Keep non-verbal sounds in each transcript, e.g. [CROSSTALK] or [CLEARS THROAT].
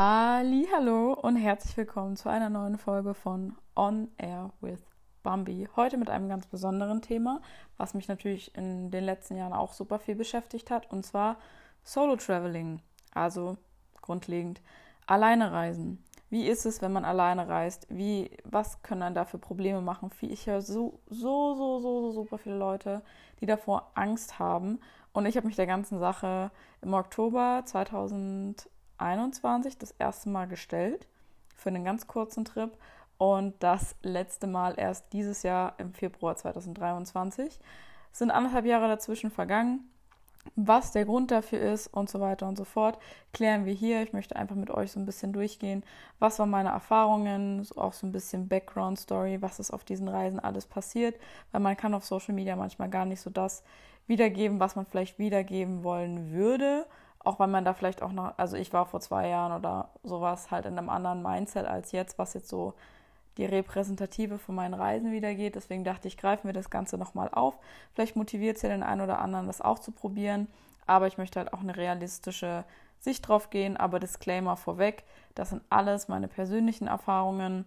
Hallo und herzlich willkommen zu einer neuen Folge von On Air with Bambi. Heute mit einem ganz besonderen Thema, was mich natürlich in den letzten Jahren auch super viel beschäftigt hat, und zwar Solo Traveling. Also grundlegend alleine reisen. Wie ist es, wenn man alleine reist? Wie, was können dann da für Probleme machen? Ich höre so, so, so, so, so super viele Leute, die davor Angst haben. Und ich habe mich der ganzen Sache im Oktober 2000 2021 das erste Mal gestellt für einen ganz kurzen Trip und das letzte Mal erst dieses Jahr im Februar 2023. Es sind anderthalb Jahre dazwischen vergangen. Was der Grund dafür ist und so weiter und so fort, klären wir hier. Ich möchte einfach mit euch so ein bisschen durchgehen. Was waren meine Erfahrungen, auch so ein bisschen Background Story, was ist auf diesen Reisen alles passiert, weil man kann auf Social Media manchmal gar nicht so das wiedergeben, was man vielleicht wiedergeben wollen würde auch weil man da vielleicht auch noch, also ich war vor zwei Jahren oder sowas halt in einem anderen Mindset als jetzt, was jetzt so die Repräsentative von meinen Reisen wiedergeht. Deswegen dachte ich, greifen wir das Ganze nochmal auf. Vielleicht motiviert es ja den einen oder anderen, das auch zu probieren. Aber ich möchte halt auch eine realistische Sicht drauf gehen. Aber Disclaimer vorweg, das sind alles meine persönlichen Erfahrungen.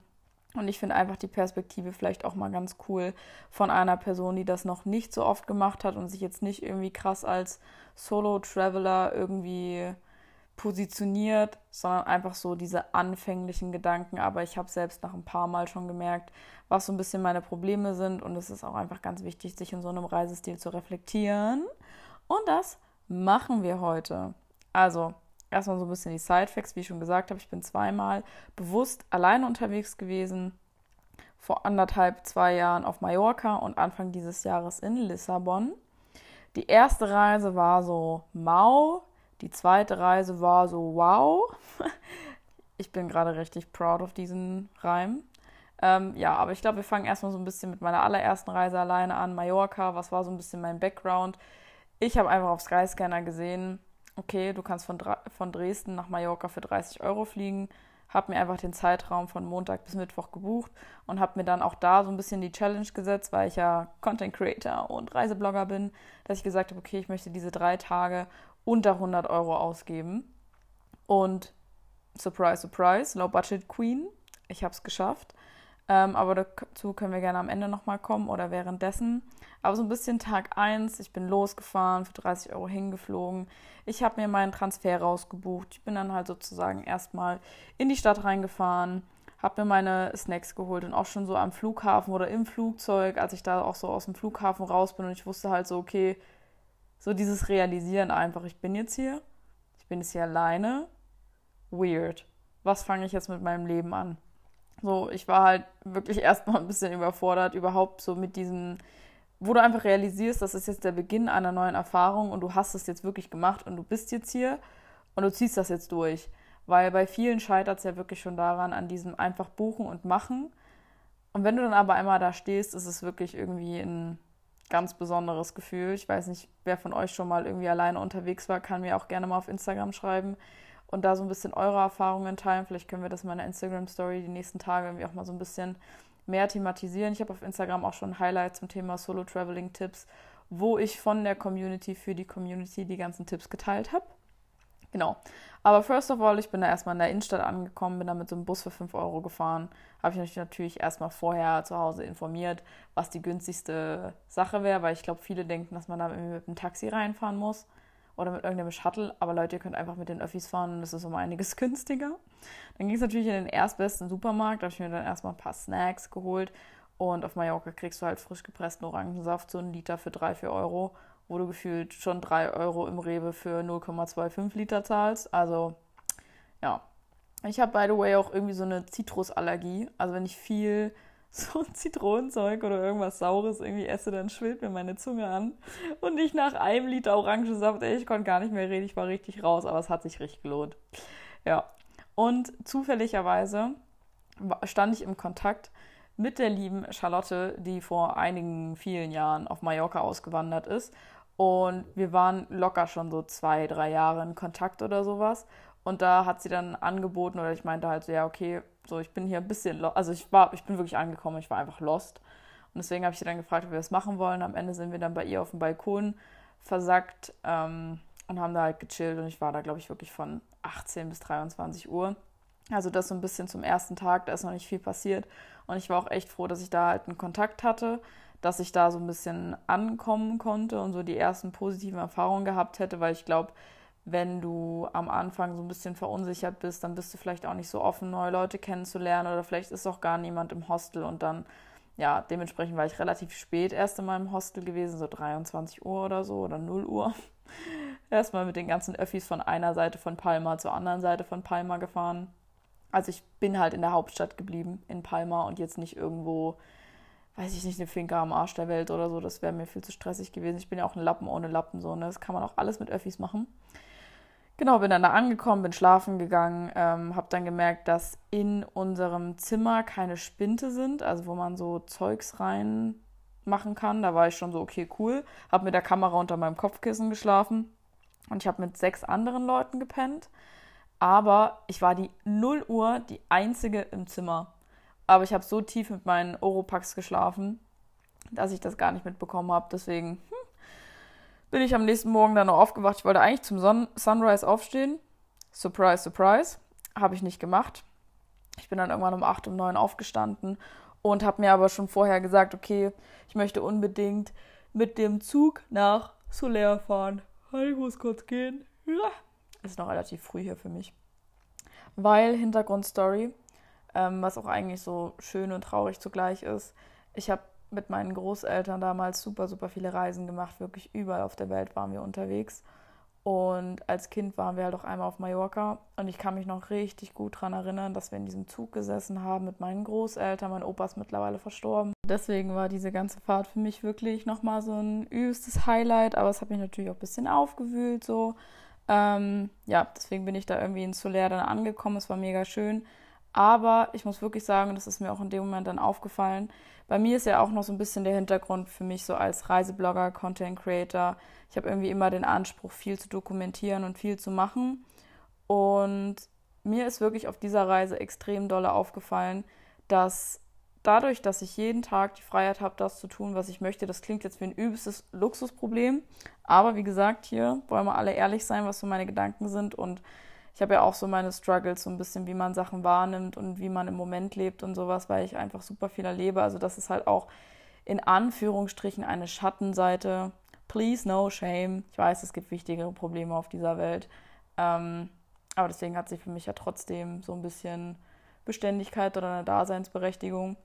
Und ich finde einfach die Perspektive vielleicht auch mal ganz cool von einer Person, die das noch nicht so oft gemacht hat und sich jetzt nicht irgendwie krass als Solo-Traveler irgendwie positioniert, sondern einfach so diese anfänglichen Gedanken. Aber ich habe selbst nach ein paar Mal schon gemerkt, was so ein bisschen meine Probleme sind. Und es ist auch einfach ganz wichtig, sich in so einem Reisestil zu reflektieren. Und das machen wir heute. Also, erstmal so ein bisschen die Sidefacts, wie ich schon gesagt habe. Ich bin zweimal bewusst alleine unterwegs gewesen. Vor anderthalb, zwei Jahren auf Mallorca und Anfang dieses Jahres in Lissabon. Die erste Reise war so mau, die zweite Reise war so wow. [LAUGHS] ich bin gerade richtig proud of diesen Reim. Ähm, ja, aber ich glaube, wir fangen erstmal so ein bisschen mit meiner allerersten Reise alleine an, Mallorca. Was war so ein bisschen mein Background? Ich habe einfach auf Skyscanner gesehen, okay, du kannst von, von Dresden nach Mallorca für 30 Euro fliegen. Habe mir einfach den Zeitraum von Montag bis Mittwoch gebucht und habe mir dann auch da so ein bisschen die Challenge gesetzt, weil ich ja Content Creator und Reiseblogger bin, dass ich gesagt habe, okay, ich möchte diese drei Tage unter 100 Euro ausgeben. Und surprise, surprise, Low Budget Queen, ich habe es geschafft. Ähm, aber dazu können wir gerne am Ende nochmal kommen oder währenddessen. Aber so ein bisschen Tag 1, ich bin losgefahren, für 30 Euro hingeflogen. Ich habe mir meinen Transfer rausgebucht. Ich bin dann halt sozusagen erstmal in die Stadt reingefahren, habe mir meine Snacks geholt und auch schon so am Flughafen oder im Flugzeug, als ich da auch so aus dem Flughafen raus bin und ich wusste halt so, okay, so dieses Realisieren einfach, ich bin jetzt hier, ich bin jetzt hier alleine. Weird. Was fange ich jetzt mit meinem Leben an? So, ich war halt wirklich erstmal ein bisschen überfordert, überhaupt so mit diesen, wo du einfach realisierst, das ist jetzt der Beginn einer neuen Erfahrung und du hast es jetzt wirklich gemacht und du bist jetzt hier und du ziehst das jetzt durch. Weil bei vielen scheitert es ja wirklich schon daran, an diesem einfach buchen und machen. Und wenn du dann aber einmal da stehst, ist es wirklich irgendwie ein ganz besonderes Gefühl. Ich weiß nicht, wer von euch schon mal irgendwie alleine unterwegs war, kann mir auch gerne mal auf Instagram schreiben und da so ein bisschen eure Erfahrungen teilen. Vielleicht können wir das in meiner Instagram-Story die nächsten Tage irgendwie auch mal so ein bisschen mehr thematisieren. Ich habe auf Instagram auch schon Highlights zum Thema Solo-Traveling-Tipps, wo ich von der Community für die Community die ganzen Tipps geteilt habe. Genau. Aber first of all, ich bin da erstmal in der Innenstadt angekommen, bin da mit so einem Bus für 5 Euro gefahren. Habe ich mich natürlich erstmal vorher zu Hause informiert, was die günstigste Sache wäre, weil ich glaube, viele denken, dass man da irgendwie mit einem Taxi reinfahren muss oder mit irgendeinem Shuttle. Aber Leute, ihr könnt einfach mit den Öffis fahren und das ist um einiges [LAUGHS] günstiger. Dann ging es natürlich in den erstbesten Supermarkt. Da habe ich mir dann erstmal ein paar Snacks geholt. Und auf Mallorca kriegst du halt frisch gepressten Orangensaft, so einen Liter für 3, 4 Euro, wo du gefühlt schon 3 Euro im Rewe für 0,25 Liter zahlst. Also, ja. Ich habe, by the way, auch irgendwie so eine Zitrusallergie. Also, wenn ich viel [LAUGHS] so Zitronenzeug oder irgendwas Saures irgendwie esse, dann schwillt mir meine Zunge an. Und ich nach einem Liter Orangensaft, ey, ich konnte gar nicht mehr reden, ich war richtig raus, aber es hat sich richtig gelohnt. Ja. Und zufälligerweise stand ich im Kontakt mit der lieben Charlotte, die vor einigen vielen Jahren auf Mallorca ausgewandert ist. Und wir waren locker schon so zwei, drei Jahre in Kontakt oder sowas. Und da hat sie dann angeboten, oder ich meinte halt so, ja, okay, so ich bin hier ein bisschen, also ich war, ich bin wirklich angekommen, ich war einfach lost. Und deswegen habe ich sie dann gefragt, ob wir das machen wollen. Am Ende sind wir dann bei ihr auf dem Balkon versackt. Ähm, und haben da halt gechillt und ich war da, glaube ich, wirklich von 18 bis 23 Uhr. Also das so ein bisschen zum ersten Tag, da ist noch nicht viel passiert und ich war auch echt froh, dass ich da halt einen Kontakt hatte, dass ich da so ein bisschen ankommen konnte und so die ersten positiven Erfahrungen gehabt hätte, weil ich glaube, wenn du am Anfang so ein bisschen verunsichert bist, dann bist du vielleicht auch nicht so offen, neue Leute kennenzulernen oder vielleicht ist auch gar niemand im Hostel und dann, ja, dementsprechend war ich relativ spät erst in meinem Hostel gewesen, so 23 Uhr oder so oder 0 Uhr. [LAUGHS] Erstmal mit den ganzen Öffis von einer Seite von Palma zur anderen Seite von Palma gefahren. Also ich bin halt in der Hauptstadt geblieben, in Palma und jetzt nicht irgendwo, weiß ich nicht, eine Finca am Arsch der Welt oder so. Das wäre mir viel zu stressig gewesen. Ich bin ja auch ein Lappen ohne Lappen, so, ne? Das kann man auch alles mit Öffis machen. Genau, bin dann da angekommen, bin schlafen gegangen, ähm, habe dann gemerkt, dass in unserem Zimmer keine Spinte sind, also wo man so Zeugs rein machen kann. Da war ich schon so, okay, cool. Habe mit der Kamera unter meinem Kopfkissen geschlafen und ich habe mit sechs anderen Leuten gepennt. Aber ich war die 0 Uhr die einzige im Zimmer. Aber ich habe so tief mit meinen Oropax geschlafen, dass ich das gar nicht mitbekommen habe. Deswegen hm, bin ich am nächsten Morgen dann noch aufgewacht. Ich wollte eigentlich zum Son Sunrise aufstehen. Surprise, surprise. Habe ich nicht gemacht. Ich bin dann irgendwann um 8, um 9 aufgestanden und habe mir aber schon vorher gesagt, okay, ich möchte unbedingt mit dem Zug nach Soler fahren. Ich muss kurz gehen. Ja, ist noch relativ früh hier für mich. Weil Hintergrundstory, ähm, was auch eigentlich so schön und traurig zugleich ist, ich habe mit meinen Großeltern damals super, super viele Reisen gemacht. Wirklich überall auf der Welt waren wir unterwegs. Und als Kind waren wir halt auch einmal auf Mallorca. Und ich kann mich noch richtig gut daran erinnern, dass wir in diesem Zug gesessen haben mit meinen Großeltern. Mein Opa ist mittlerweile verstorben. Deswegen war diese ganze Fahrt für mich wirklich nochmal so ein übstes Highlight. Aber es hat mich natürlich auch ein bisschen aufgewühlt so. Ähm, ja, deswegen bin ich da irgendwie in Soler dann angekommen. Es war mega schön. Aber ich muss wirklich sagen, das ist mir auch in dem Moment dann aufgefallen. Bei mir ist ja auch noch so ein bisschen der Hintergrund für mich so als Reiseblogger, Content Creator. Ich habe irgendwie immer den Anspruch, viel zu dokumentieren und viel zu machen. Und mir ist wirklich auf dieser Reise extrem dolle aufgefallen, dass dadurch, dass ich jeden Tag die Freiheit habe, das zu tun, was ich möchte, das klingt jetzt wie ein übelstes Luxusproblem. Aber wie gesagt, hier wollen wir alle ehrlich sein, was so meine Gedanken sind. Und ich habe ja auch so meine Struggles, so ein bisschen, wie man Sachen wahrnimmt und wie man im Moment lebt und sowas, weil ich einfach super viel erlebe. Also das ist halt auch in Anführungsstrichen eine Schattenseite. Please no shame. Ich weiß, es gibt wichtigere Probleme auf dieser Welt. Ähm, aber deswegen hat sich für mich ja trotzdem so ein bisschen Beständigkeit oder eine Daseinsberechtigung.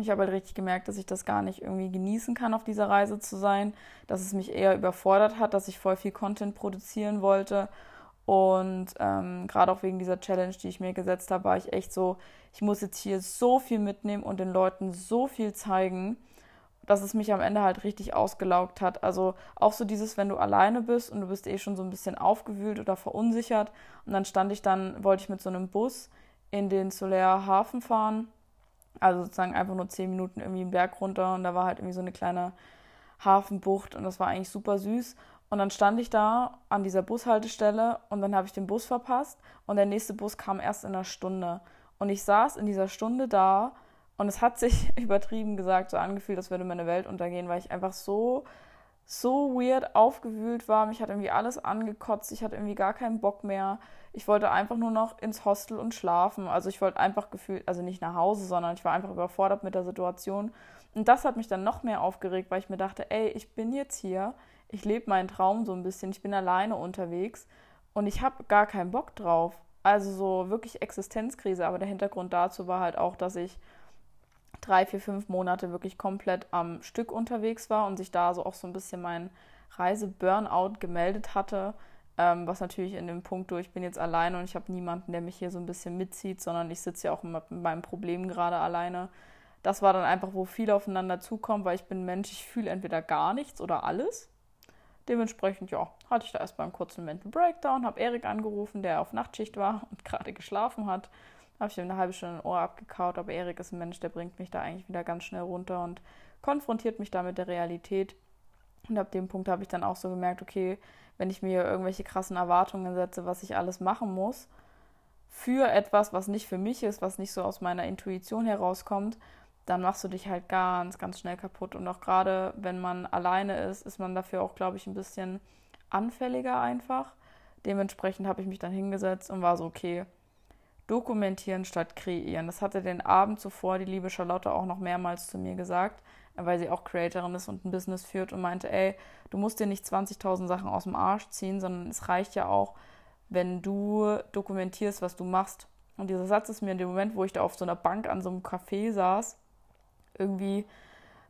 Ich habe halt richtig gemerkt, dass ich das gar nicht irgendwie genießen kann, auf dieser Reise zu sein, dass es mich eher überfordert hat, dass ich voll viel Content produzieren wollte. Und ähm, gerade auch wegen dieser Challenge, die ich mir gesetzt habe, war ich echt so, ich muss jetzt hier so viel mitnehmen und den Leuten so viel zeigen, dass es mich am Ende halt richtig ausgelaugt hat. Also auch so dieses, wenn du alleine bist und du bist eh schon so ein bisschen aufgewühlt oder verunsichert. Und dann stand ich dann, wollte ich mit so einem Bus in den Soler Hafen fahren also sozusagen einfach nur zehn Minuten irgendwie einen Berg runter und da war halt irgendwie so eine kleine Hafenbucht und das war eigentlich super süß. Und dann stand ich da an dieser Bushaltestelle und dann habe ich den Bus verpasst und der nächste Bus kam erst in einer Stunde. Und ich saß in dieser Stunde da und es hat sich [LAUGHS] übertrieben gesagt so angefühlt, als würde meine Welt untergehen, weil ich einfach so so weird aufgewühlt war. Mich hat irgendwie alles angekotzt. Ich hatte irgendwie gar keinen Bock mehr. Ich wollte einfach nur noch ins Hostel und schlafen. Also ich wollte einfach gefühlt, also nicht nach Hause, sondern ich war einfach überfordert mit der Situation. Und das hat mich dann noch mehr aufgeregt, weil ich mir dachte, ey, ich bin jetzt hier, ich lebe meinen Traum so ein bisschen, ich bin alleine unterwegs und ich habe gar keinen Bock drauf. Also so wirklich Existenzkrise. Aber der Hintergrund dazu war halt auch, dass ich drei, vier, fünf Monate wirklich komplett am Stück unterwegs war und sich da so auch so ein bisschen mein Reise-Burnout gemeldet hatte. Ähm, was natürlich in dem Punkt, ich bin jetzt alleine und ich habe niemanden, der mich hier so ein bisschen mitzieht, sondern ich sitze ja auch mit meinem Problem gerade alleine. Das war dann einfach, wo viel aufeinander zukommt, weil ich bin Mensch, ich fühle entweder gar nichts oder alles. Dementsprechend, ja, hatte ich da erstmal einen kurzen Mental Breakdown, habe Erik angerufen, der auf Nachtschicht war [LAUGHS] und gerade geschlafen hat habe ich ihm eine halbe Stunde ein Ohr abgekaut, aber Erik ist ein Mensch, der bringt mich da eigentlich wieder ganz schnell runter und konfrontiert mich da mit der Realität. Und ab dem Punkt habe ich dann auch so gemerkt, okay, wenn ich mir irgendwelche krassen Erwartungen setze, was ich alles machen muss, für etwas, was nicht für mich ist, was nicht so aus meiner Intuition herauskommt, dann machst du dich halt ganz, ganz schnell kaputt. Und auch gerade wenn man alleine ist, ist man dafür auch, glaube ich, ein bisschen anfälliger einfach. Dementsprechend habe ich mich dann hingesetzt und war so, okay, dokumentieren statt kreieren. Das hatte den Abend zuvor die liebe Charlotte auch noch mehrmals zu mir gesagt, weil sie auch Creatorin ist und ein Business führt und meinte, ey, du musst dir nicht 20.000 Sachen aus dem Arsch ziehen, sondern es reicht ja auch, wenn du dokumentierst, was du machst. Und dieser Satz ist mir in dem Moment, wo ich da auf so einer Bank an so einem Café saß, irgendwie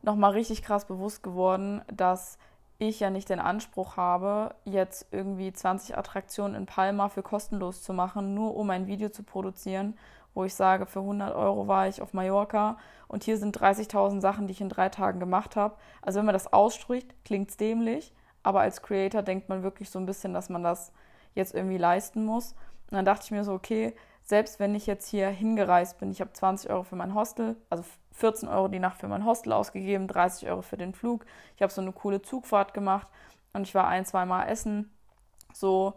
nochmal richtig krass bewusst geworden, dass ich ja nicht den Anspruch habe, jetzt irgendwie 20 Attraktionen in Palma für kostenlos zu machen, nur um ein Video zu produzieren, wo ich sage, für 100 Euro war ich auf Mallorca und hier sind 30.000 Sachen, die ich in drei Tagen gemacht habe. Also wenn man das ausspricht, klingt es dämlich, aber als Creator denkt man wirklich so ein bisschen, dass man das jetzt irgendwie leisten muss. Und dann dachte ich mir so, okay, selbst wenn ich jetzt hier hingereist bin, ich habe 20 Euro für mein Hostel, also 14 Euro die Nacht für mein Hostel ausgegeben, 30 Euro für den Flug. Ich habe so eine coole Zugfahrt gemacht und ich war ein, zwei Mal essen. So,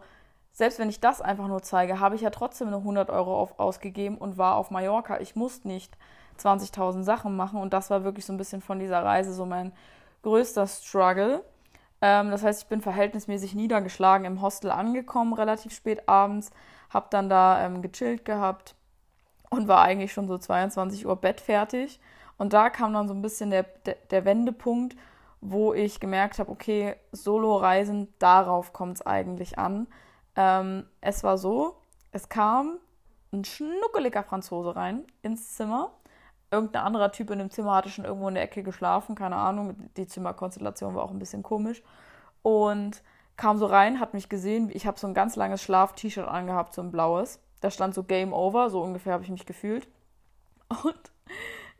selbst wenn ich das einfach nur zeige, habe ich ja trotzdem nur 100 Euro auf, ausgegeben und war auf Mallorca. Ich musste nicht 20.000 Sachen machen und das war wirklich so ein bisschen von dieser Reise so mein größter Struggle. Ähm, das heißt, ich bin verhältnismäßig niedergeschlagen im Hostel angekommen, relativ spät abends, habe dann da ähm, gechillt gehabt und war eigentlich schon so 22 Uhr bettfertig. Und da kam dann so ein bisschen der, der, der Wendepunkt, wo ich gemerkt habe, okay, Solo-Reisen, darauf kommt es eigentlich an. Ähm, es war so, es kam ein schnuckeliger Franzose rein ins Zimmer. Irgendein anderer Typ in dem Zimmer hatte schon irgendwo in der Ecke geschlafen, keine Ahnung. Die Zimmerkonstellation war auch ein bisschen komisch. Und kam so rein, hat mich gesehen. Ich habe so ein ganz langes Schlaf-T-Shirt angehabt, so ein blaues. Da stand so Game Over, so ungefähr habe ich mich gefühlt. Und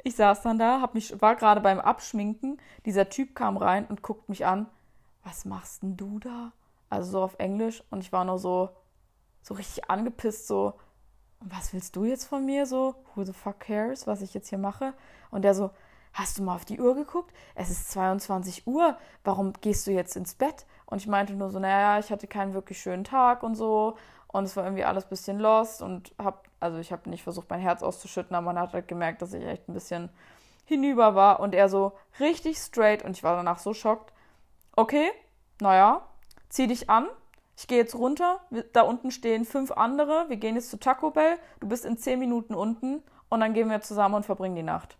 ich saß dann da, hab mich, war gerade beim Abschminken. Dieser Typ kam rein und guckt mich an. Was machst denn du da? Also so auf Englisch. Und ich war nur so, so richtig angepisst, so, was willst du jetzt von mir? So, who the fuck cares, was ich jetzt hier mache? Und der so, hast du mal auf die Uhr geguckt? Es ist 22 Uhr. Warum gehst du jetzt ins Bett? Und ich meinte nur so, naja, ich hatte keinen wirklich schönen Tag und so. Und es war irgendwie alles ein bisschen lost und hab, also ich habe nicht versucht, mein Herz auszuschütten, aber man hat halt gemerkt, dass ich echt ein bisschen hinüber war. Und er so richtig straight und ich war danach so schockt. Okay, naja, zieh dich an. Ich gehe jetzt runter. Da unten stehen fünf andere. Wir gehen jetzt zu Taco Bell. Du bist in zehn Minuten unten und dann gehen wir zusammen und verbringen die Nacht.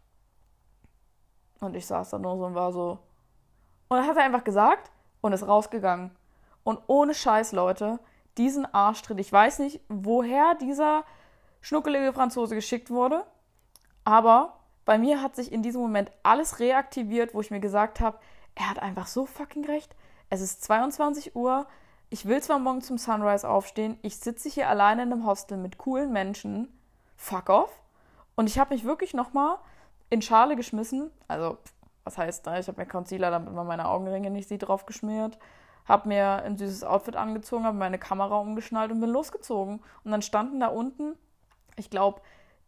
Und ich saß da nur so und war so. Und dann hat er einfach gesagt und ist rausgegangen. Und ohne Scheiß, Leute, diesen Arschtritt. Ich weiß nicht, woher dieser schnuckelige Franzose geschickt wurde, aber bei mir hat sich in diesem Moment alles reaktiviert, wo ich mir gesagt habe, er hat einfach so fucking recht. Es ist 22 Uhr. Ich will zwar morgen zum Sunrise aufstehen, ich sitze hier alleine in einem Hostel mit coolen Menschen. Fuck off. Und ich habe mich wirklich nochmal in Schale geschmissen. Also, was heißt, ne? ich habe mir Concealer, damit man meine Augenringe nicht sieht, drauf geschmiert habe mir ein süßes Outfit angezogen, habe meine Kamera umgeschnallt und bin losgezogen. Und dann standen da unten, ich glaube,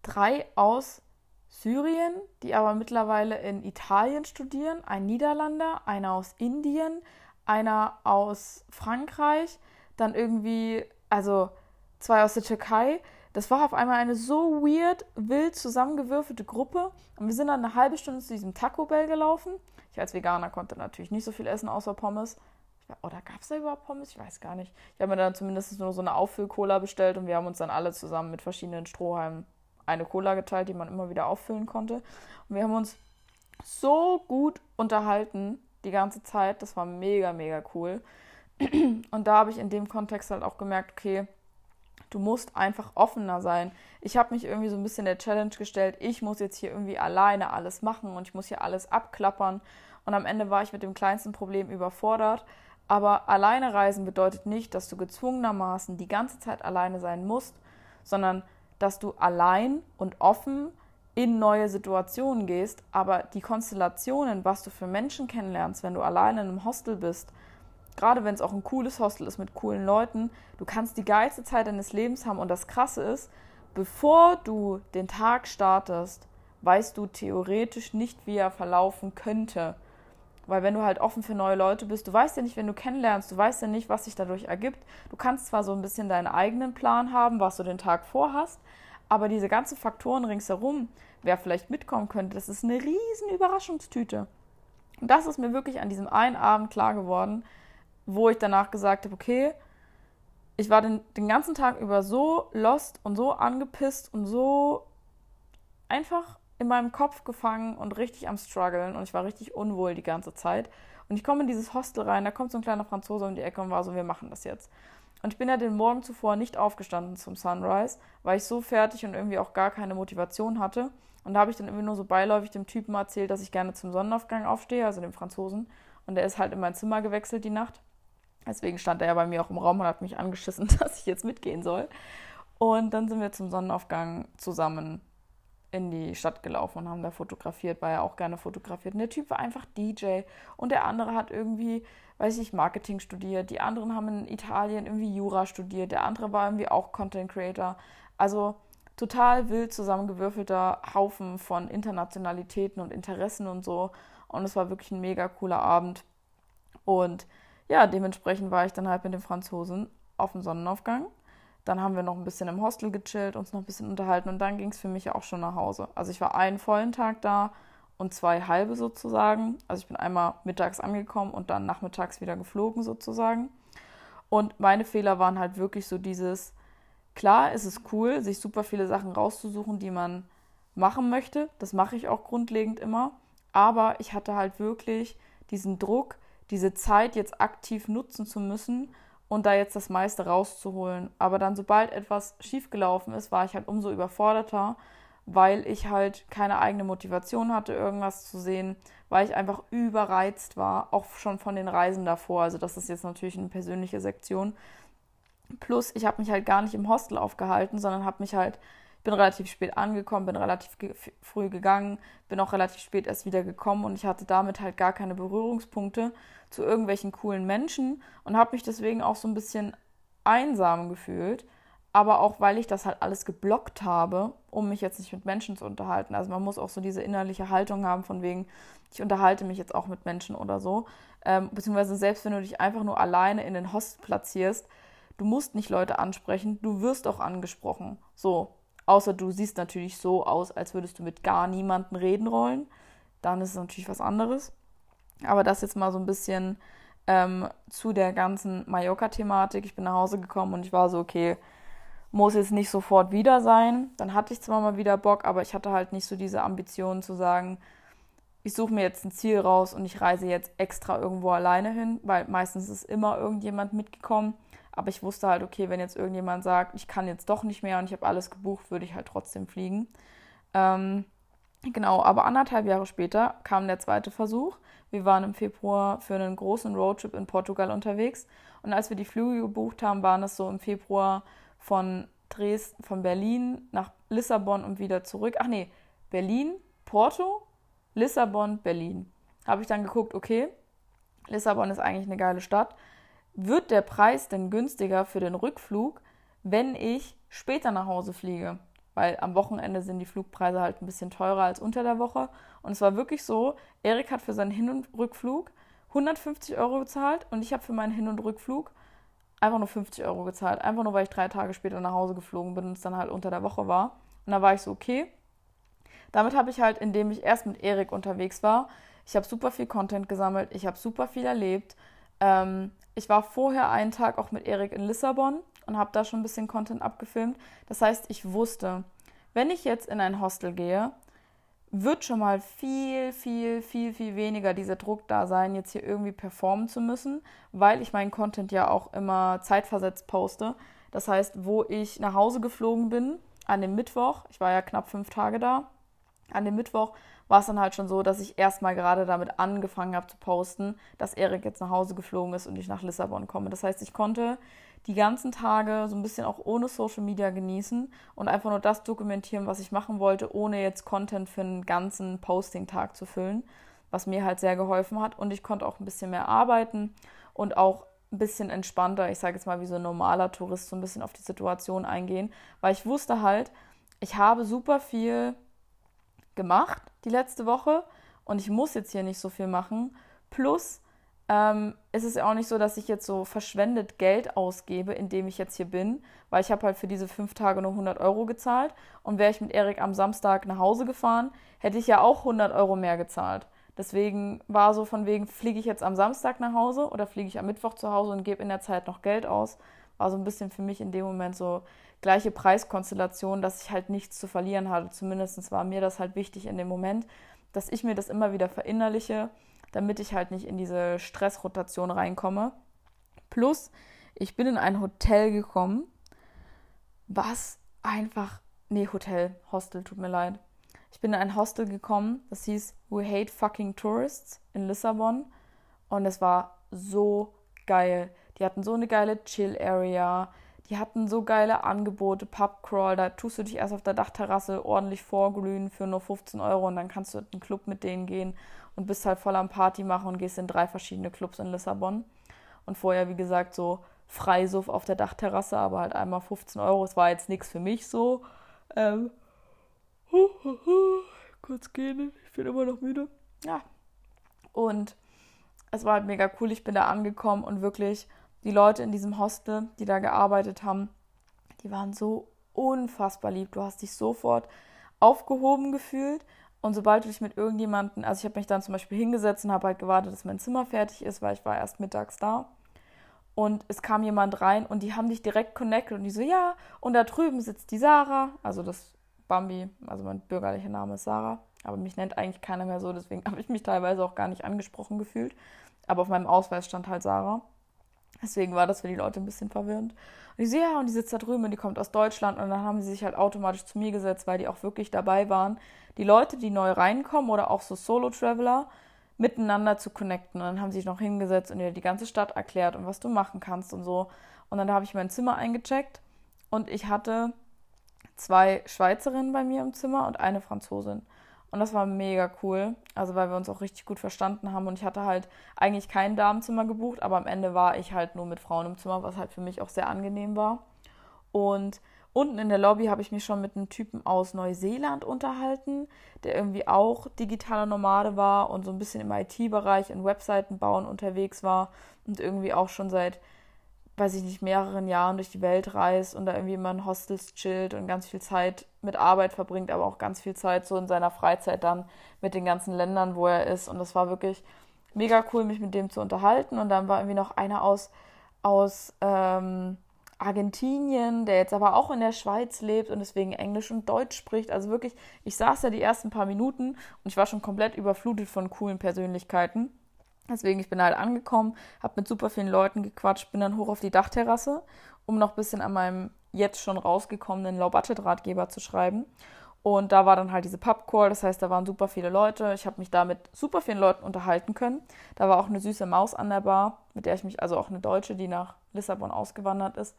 drei aus Syrien, die aber mittlerweile in Italien studieren, ein Niederlander, einer aus Indien, einer aus Frankreich, dann irgendwie, also zwei aus der Türkei. Das war auf einmal eine so weird, wild zusammengewürfelte Gruppe. Und wir sind dann eine halbe Stunde zu diesem Taco Bell gelaufen. Ich als Veganer konnte natürlich nicht so viel essen außer Pommes. Oder gab es da überhaupt Pommes? Ich weiß gar nicht. Ich habe mir dann zumindest nur so eine Auffüll-Cola bestellt und wir haben uns dann alle zusammen mit verschiedenen Strohhalmen eine Cola geteilt, die man immer wieder auffüllen konnte. Und wir haben uns so gut unterhalten die ganze Zeit. Das war mega, mega cool. [CLEARS THROAT] Und da habe ich in dem Kontext halt auch gemerkt, okay, du musst einfach offener sein. Ich habe mich irgendwie so ein bisschen der Challenge gestellt, ich muss jetzt hier irgendwie alleine alles machen und ich muss hier alles abklappern. Und am Ende war ich mit dem kleinsten Problem überfordert. Aber alleine reisen bedeutet nicht, dass du gezwungenermaßen die ganze Zeit alleine sein musst, sondern dass du allein und offen in neue Situationen gehst, aber die Konstellationen, was du für Menschen kennenlernst, wenn du alleine in einem Hostel bist, gerade wenn es auch ein cooles Hostel ist mit coolen Leuten, du kannst die geilste Zeit deines Lebens haben und das Krasse ist, bevor du den Tag startest, weißt du theoretisch nicht, wie er verlaufen könnte. Weil wenn du halt offen für neue Leute bist, du weißt ja nicht, wenn du kennenlernst, du weißt ja nicht, was sich dadurch ergibt. Du kannst zwar so ein bisschen deinen eigenen Plan haben, was du den Tag vorhast, aber diese ganzen Faktoren ringsherum, wer vielleicht mitkommen könnte, das ist eine riesen Überraschungstüte. Und das ist mir wirklich an diesem einen Abend klar geworden, wo ich danach gesagt habe, okay, ich war den, den ganzen Tag über so lost und so angepisst und so einfach in meinem Kopf gefangen und richtig am struggeln und ich war richtig unwohl die ganze Zeit. Und ich komme in dieses Hostel rein, da kommt so ein kleiner Franzose um die Ecke und war so, wir machen das jetzt. Und ich bin ja den Morgen zuvor nicht aufgestanden zum Sunrise, weil ich so fertig und irgendwie auch gar keine Motivation hatte. Und da habe ich dann irgendwie nur so beiläufig dem Typen erzählt, dass ich gerne zum Sonnenaufgang aufstehe, also dem Franzosen. Und der ist halt in mein Zimmer gewechselt die Nacht. Deswegen stand er ja bei mir auch im Raum und hat mich angeschissen, [LAUGHS] dass ich jetzt mitgehen soll. Und dann sind wir zum Sonnenaufgang zusammen in die Stadt gelaufen und haben da fotografiert, weil er auch gerne fotografiert. Und der Typ war einfach DJ und der andere hat irgendwie, weiß ich, Marketing studiert. Die anderen haben in Italien irgendwie Jura studiert. Der andere war irgendwie auch Content Creator. Also total wild zusammengewürfelter Haufen von Internationalitäten und Interessen und so. Und es war wirklich ein mega cooler Abend. Und ja, dementsprechend war ich dann halt mit den Franzosen auf dem Sonnenaufgang. Dann haben wir noch ein bisschen im Hostel gechillt, uns noch ein bisschen unterhalten und dann ging es für mich auch schon nach Hause. Also ich war einen vollen Tag da und zwei halbe sozusagen. Also ich bin einmal mittags angekommen und dann nachmittags wieder geflogen sozusagen. Und meine Fehler waren halt wirklich so dieses, klar, ist cool, sich super viele Sachen rauszusuchen, die man machen möchte. Das mache ich auch grundlegend immer. Aber ich hatte halt wirklich diesen Druck, diese Zeit jetzt aktiv nutzen zu müssen und da jetzt das meiste rauszuholen. Aber dann, sobald etwas schiefgelaufen ist, war ich halt umso überforderter, weil ich halt keine eigene Motivation hatte, irgendwas zu sehen, weil ich einfach überreizt war, auch schon von den Reisen davor. Also das ist jetzt natürlich eine persönliche Sektion. Plus, ich habe mich halt gar nicht im Hostel aufgehalten, sondern habe mich halt bin relativ spät angekommen, bin relativ ge früh gegangen, bin auch relativ spät erst wieder gekommen und ich hatte damit halt gar keine Berührungspunkte zu irgendwelchen coolen Menschen und habe mich deswegen auch so ein bisschen einsam gefühlt, aber auch weil ich das halt alles geblockt habe, um mich jetzt nicht mit Menschen zu unterhalten. Also man muss auch so diese innerliche Haltung haben von wegen, ich unterhalte mich jetzt auch mit Menschen oder so, ähm, beziehungsweise selbst wenn du dich einfach nur alleine in den Host platzierst, du musst nicht Leute ansprechen, du wirst auch angesprochen. So, Außer du siehst natürlich so aus, als würdest du mit gar niemandem reden wollen. Dann ist es natürlich was anderes. Aber das jetzt mal so ein bisschen ähm, zu der ganzen Mallorca-Thematik. Ich bin nach Hause gekommen und ich war so, okay, muss jetzt nicht sofort wieder sein. Dann hatte ich zwar mal wieder Bock, aber ich hatte halt nicht so diese Ambition zu sagen, ich suche mir jetzt ein Ziel raus und ich reise jetzt extra irgendwo alleine hin, weil meistens ist immer irgendjemand mitgekommen. Aber ich wusste halt, okay, wenn jetzt irgendjemand sagt, ich kann jetzt doch nicht mehr und ich habe alles gebucht, würde ich halt trotzdem fliegen. Ähm, genau, aber anderthalb Jahre später kam der zweite Versuch. Wir waren im Februar für einen großen Roadtrip in Portugal unterwegs. Und als wir die Flüge gebucht haben, waren es so im Februar von Dresden, von Berlin nach Lissabon und wieder zurück. Ach nee, Berlin, Porto, Lissabon, Berlin. Habe ich dann geguckt, okay, Lissabon ist eigentlich eine geile Stadt wird der Preis denn günstiger für den Rückflug, wenn ich später nach Hause fliege? Weil am Wochenende sind die Flugpreise halt ein bisschen teurer als unter der Woche. Und es war wirklich so, Erik hat für seinen Hin- und Rückflug 150 Euro gezahlt und ich habe für meinen Hin- und Rückflug einfach nur 50 Euro gezahlt. Einfach nur, weil ich drei Tage später nach Hause geflogen bin und es dann halt unter der Woche war. Und da war ich so, okay. Damit habe ich halt, indem ich erst mit Erik unterwegs war, ich habe super viel Content gesammelt, ich habe super viel erlebt. Ähm, ich war vorher einen Tag auch mit Erik in Lissabon und habe da schon ein bisschen Content abgefilmt. Das heißt, ich wusste, wenn ich jetzt in ein Hostel gehe, wird schon mal viel, viel, viel, viel weniger dieser Druck da sein, jetzt hier irgendwie performen zu müssen, weil ich meinen Content ja auch immer zeitversetzt poste. Das heißt, wo ich nach Hause geflogen bin, an dem Mittwoch, ich war ja knapp fünf Tage da, an dem Mittwoch war es dann halt schon so, dass ich erstmal gerade damit angefangen habe zu posten, dass Erik jetzt nach Hause geflogen ist und ich nach Lissabon komme. Das heißt, ich konnte die ganzen Tage so ein bisschen auch ohne Social Media genießen und einfach nur das dokumentieren, was ich machen wollte, ohne jetzt Content für einen ganzen Posting-Tag zu füllen, was mir halt sehr geholfen hat. Und ich konnte auch ein bisschen mehr arbeiten und auch ein bisschen entspannter, ich sage jetzt mal wie so ein normaler Tourist, so ein bisschen auf die Situation eingehen, weil ich wusste halt, ich habe super viel gemacht die letzte Woche und ich muss jetzt hier nicht so viel machen. Plus ähm, ist es ja auch nicht so, dass ich jetzt so verschwendet Geld ausgebe, indem ich jetzt hier bin, weil ich habe halt für diese fünf Tage nur 100 Euro gezahlt und wäre ich mit Erik am Samstag nach Hause gefahren, hätte ich ja auch 100 Euro mehr gezahlt. Deswegen war so von wegen, fliege ich jetzt am Samstag nach Hause oder fliege ich am Mittwoch zu Hause und gebe in der Zeit noch Geld aus. War so ein bisschen für mich in dem Moment so gleiche Preiskonstellation, dass ich halt nichts zu verlieren hatte. Zumindest war mir das halt wichtig in dem Moment, dass ich mir das immer wieder verinnerliche, damit ich halt nicht in diese Stressrotation reinkomme. Plus, ich bin in ein Hotel gekommen, was einfach, nee, Hotel, Hostel, tut mir leid ich bin in ein Hostel gekommen, das hieß We Hate Fucking Tourists in Lissabon. Und es war so geil. Die hatten so eine geile Chill-Area. Die hatten so geile Angebote, Pubcrawl. Da tust du dich erst auf der Dachterrasse ordentlich vorglühen für nur 15 Euro und dann kannst du in einen Club mit denen gehen und bist halt voll am Party machen und gehst in drei verschiedene Clubs in Lissabon. Und vorher, wie gesagt, so Freisuff auf der Dachterrasse, aber halt einmal 15 Euro. Es war jetzt nichts für mich so. Ähm, kurz gehen, ich bin immer noch müde. Ja. Und es war halt mega cool. Ich bin da angekommen und wirklich die Leute in diesem Hostel, die da gearbeitet haben, die waren so unfassbar lieb. Du hast dich sofort aufgehoben gefühlt. Und sobald du dich mit irgendjemandem, also ich habe mich dann zum Beispiel hingesetzt und habe halt gewartet, dass mein Zimmer fertig ist, weil ich war erst mittags da. Und es kam jemand rein und die haben dich direkt connected und die so, ja, und da drüben sitzt die Sarah, also das Bambi, also mein bürgerlicher Name ist Sarah, aber mich nennt eigentlich keiner mehr so, deswegen [LAUGHS] habe ich mich teilweise auch gar nicht angesprochen gefühlt. Aber auf meinem Ausweis stand halt Sarah. Deswegen war das für die Leute ein bisschen verwirrend. Und ich sehe, ja, und die sitzt da drüben und die kommt aus Deutschland. Und dann haben sie sich halt automatisch zu mir gesetzt, weil die auch wirklich dabei waren, die Leute, die neu reinkommen oder auch so Solo-Traveler, miteinander zu connecten. Und dann haben sie sich noch hingesetzt und ihr die ganze Stadt erklärt und was du machen kannst und so. Und dann habe ich mein Zimmer eingecheckt und ich hatte zwei Schweizerinnen bei mir im Zimmer und eine Franzosin. Und das war mega cool, also weil wir uns auch richtig gut verstanden haben. Und ich hatte halt eigentlich kein Damenzimmer gebucht, aber am Ende war ich halt nur mit Frauen im Zimmer, was halt für mich auch sehr angenehm war. Und unten in der Lobby habe ich mich schon mit einem Typen aus Neuseeland unterhalten, der irgendwie auch digitaler Nomade war und so ein bisschen im IT-Bereich und Webseiten bauen unterwegs war und irgendwie auch schon seit weiß ich nicht, mehreren Jahren durch die Welt reist und da irgendwie immer in Hostels chillt und ganz viel Zeit mit Arbeit verbringt, aber auch ganz viel Zeit so in seiner Freizeit dann mit den ganzen Ländern, wo er ist. Und das war wirklich mega cool, mich mit dem zu unterhalten. Und dann war irgendwie noch einer aus, aus ähm, Argentinien, der jetzt aber auch in der Schweiz lebt und deswegen Englisch und Deutsch spricht. Also wirklich, ich saß ja die ersten paar Minuten und ich war schon komplett überflutet von coolen Persönlichkeiten. Deswegen, ich bin halt angekommen, habe mit super vielen Leuten gequatscht, bin dann hoch auf die Dachterrasse, um noch ein bisschen an meinem jetzt schon rausgekommenen Low-Budget-Ratgeber zu schreiben. Und da war dann halt diese Pubcall, das heißt, da waren super viele Leute. Ich habe mich da mit super vielen Leuten unterhalten können. Da war auch eine süße Maus an der Bar, mit der ich mich, also auch eine Deutsche, die nach Lissabon ausgewandert ist,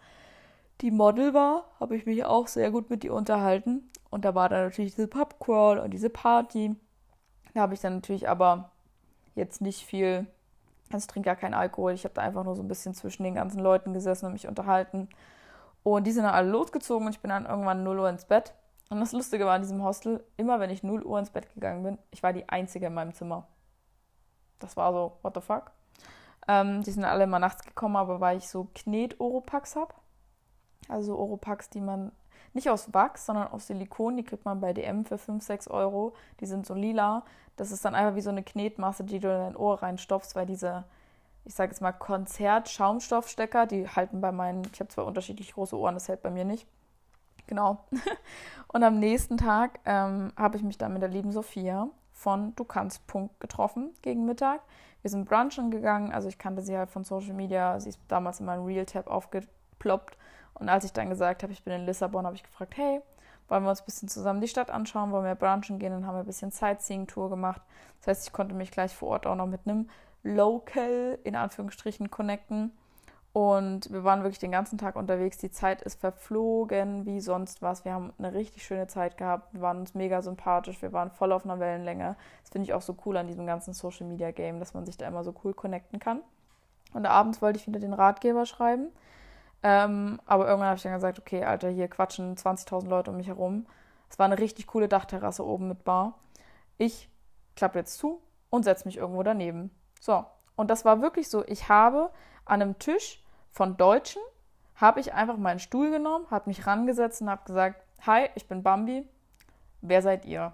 die Model war, habe ich mich auch sehr gut mit ihr unterhalten. Und da war dann natürlich diese Pubcrawl und diese Party. Da habe ich dann natürlich aber jetzt nicht viel, also ich trinke gar keinen Alkohol. Ich habe da einfach nur so ein bisschen zwischen den ganzen Leuten gesessen und mich unterhalten. Und die sind dann alle losgezogen und ich bin dann irgendwann 0 Uhr ins Bett. Und das Lustige war in diesem Hostel, immer wenn ich 0 Uhr ins Bett gegangen bin, ich war die Einzige in meinem Zimmer. Das war so, what the fuck? Ähm, die sind alle immer nachts gekommen, aber weil ich so Knet-Oropax habe. Also Oropax, die man nicht aus Wachs, sondern aus Silikon. Die kriegt man bei DM für 5, 6 Euro. Die sind so lila. Das ist dann einfach wie so eine Knetmasse, die du in dein Ohr reinstopfst, weil diese, ich sage jetzt mal, Konzert-Schaumstoffstecker, die halten bei meinen, ich habe zwar unterschiedlich große Ohren, das hält bei mir nicht. Genau. [LAUGHS] Und am nächsten Tag ähm, habe ich mich dann mit der lieben Sophia von Du kannst Punkt getroffen gegen Mittag. Wir sind brunchen gegangen, also ich kannte sie halt von Social Media. Sie ist damals in meinem Real-Tab aufgeploppt und als ich dann gesagt habe, ich bin in Lissabon, habe ich gefragt, hey, wollen wir uns ein bisschen zusammen die Stadt anschauen, wollen wir brunchen gehen, dann haben wir ein bisschen Sightseeing-Tour gemacht. Das heißt, ich konnte mich gleich vor Ort auch noch mit einem Local, in Anführungsstrichen, connecten. Und wir waren wirklich den ganzen Tag unterwegs. Die Zeit ist verflogen wie sonst was. Wir haben eine richtig schöne Zeit gehabt. Wir waren uns mega sympathisch. Wir waren voll auf einer Wellenlänge. Das finde ich auch so cool an diesem ganzen Social Media Game, dass man sich da immer so cool connecten kann. Und abends wollte ich wieder den Ratgeber schreiben. Ähm, aber irgendwann habe ich dann gesagt, okay, Alter, hier quatschen 20.000 Leute um mich herum. Es war eine richtig coole Dachterrasse oben mit Bar. Ich klappe jetzt zu und setze mich irgendwo daneben. So, und das war wirklich so. Ich habe an einem Tisch von Deutschen, habe ich einfach meinen Stuhl genommen, habe mich rangesetzt und habe gesagt, hi, ich bin Bambi, wer seid ihr?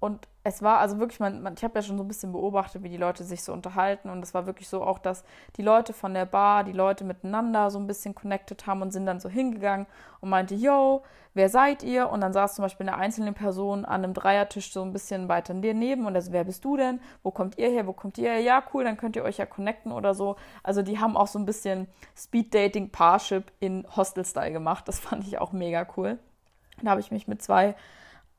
Und es war also wirklich, man, man ich habe ja schon so ein bisschen beobachtet, wie die Leute sich so unterhalten und es war wirklich so auch, dass die Leute von der Bar, die Leute miteinander so ein bisschen connected haben und sind dann so hingegangen und meinte, yo, wer seid ihr? Und dann saß zum Beispiel eine einzelne Person an einem Dreiertisch so ein bisschen weiter neben und so, wer bist du denn? Wo kommt ihr her? Wo kommt ihr her? Ja, cool, dann könnt ihr euch ja connecten oder so. Also die haben auch so ein bisschen Speed-Dating, Parship in Hostel-Style gemacht. Das [LAUGHS] fand ich auch mega cool. Da habe ich mich mit zwei